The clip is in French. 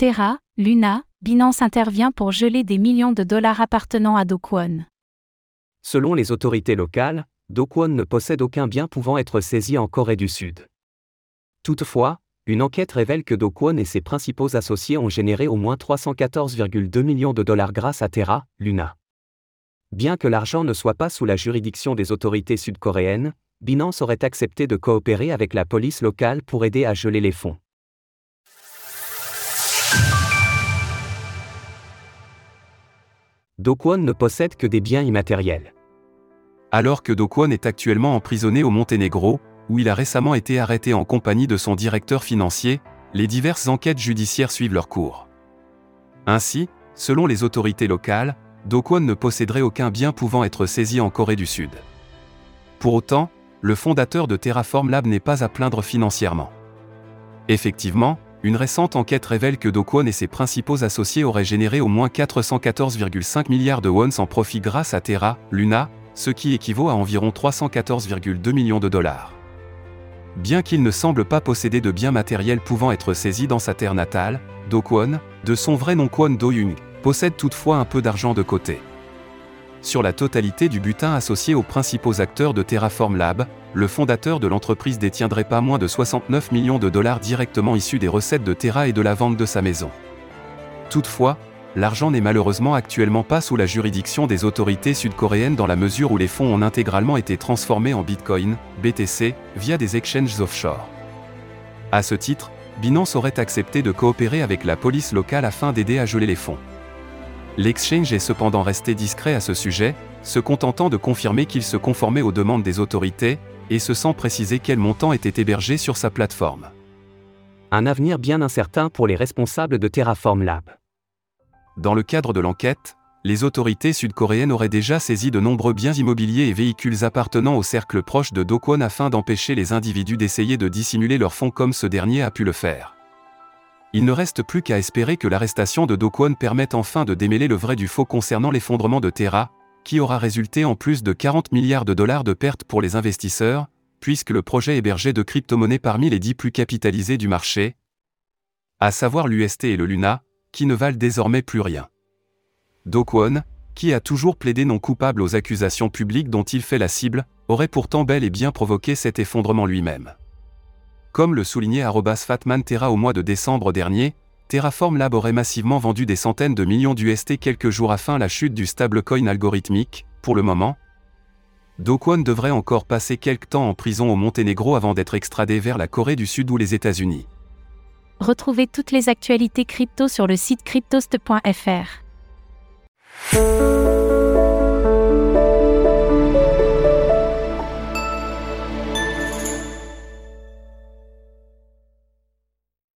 Terra, Luna, Binance intervient pour geler des millions de dollars appartenant à Dokwon. Selon les autorités locales, Dokwon ne possède aucun bien pouvant être saisi en Corée du Sud. Toutefois, une enquête révèle que Dokwon et ses principaux associés ont généré au moins 314,2 millions de dollars grâce à Terra, Luna. Bien que l'argent ne soit pas sous la juridiction des autorités sud-coréennes, Binance aurait accepté de coopérer avec la police locale pour aider à geler les fonds. Dokwon ne possède que des biens immatériels. Alors que Dokwon est actuellement emprisonné au Monténégro, où il a récemment été arrêté en compagnie de son directeur financier, les diverses enquêtes judiciaires suivent leur cours. Ainsi, selon les autorités locales, Dokwon ne posséderait aucun bien pouvant être saisi en Corée du Sud. Pour autant, le fondateur de Terraform Lab n'est pas à plaindre financièrement. Effectivement, une récente enquête révèle que Do et ses principaux associés auraient généré au moins 414,5 milliards de wons en profit grâce à Terra, Luna, ce qui équivaut à environ 314,2 millions de dollars. Bien qu'il ne semble pas posséder de biens matériels pouvant être saisis dans sa terre natale, Do de son vrai nom Kwon Do-young, possède toutefois un peu d'argent de côté. Sur la totalité du butin associé aux principaux acteurs de Terraform Lab, le fondateur de l'entreprise détiendrait pas moins de 69 millions de dollars directement issus des recettes de Terra et de la vente de sa maison. Toutefois, l'argent n'est malheureusement actuellement pas sous la juridiction des autorités sud-coréennes dans la mesure où les fonds ont intégralement été transformés en Bitcoin, BTC, via des exchanges offshore. À ce titre, Binance aurait accepté de coopérer avec la police locale afin d'aider à geler les fonds. L'exchange est cependant resté discret à ce sujet, se contentant de confirmer qu'il se conformait aux demandes des autorités, et se sans préciser quel montant était hébergé sur sa plateforme. Un avenir bien incertain pour les responsables de Terraform Lab. Dans le cadre de l'enquête, les autorités sud-coréennes auraient déjà saisi de nombreux biens immobiliers et véhicules appartenant au cercle proche de Dokwon afin d'empêcher les individus d'essayer de dissimuler leurs fonds comme ce dernier a pu le faire. Il ne reste plus qu'à espérer que l'arrestation de Do permette enfin de démêler le vrai du faux concernant l'effondrement de Terra, qui aura résulté en plus de 40 milliards de dollars de pertes pour les investisseurs, puisque le projet hébergeait de crypto-monnaies parmi les dix plus capitalisées du marché, à savoir l'UST et le Luna, qui ne valent désormais plus rien. Do qui a toujours plaidé non coupable aux accusations publiques dont il fait la cible, aurait pourtant bel et bien provoqué cet effondrement lui-même. Comme le soulignait Fatman Terra au mois de décembre dernier, Terraform Lab aurait massivement vendu des centaines de millions d'UST quelques jours afin la chute du stablecoin algorithmique, pour le moment. Dokwon devrait encore passer quelques temps en prison au Monténégro avant d'être extradé vers la Corée du Sud ou les États-Unis. Retrouvez toutes les actualités crypto sur le site cryptost.fr.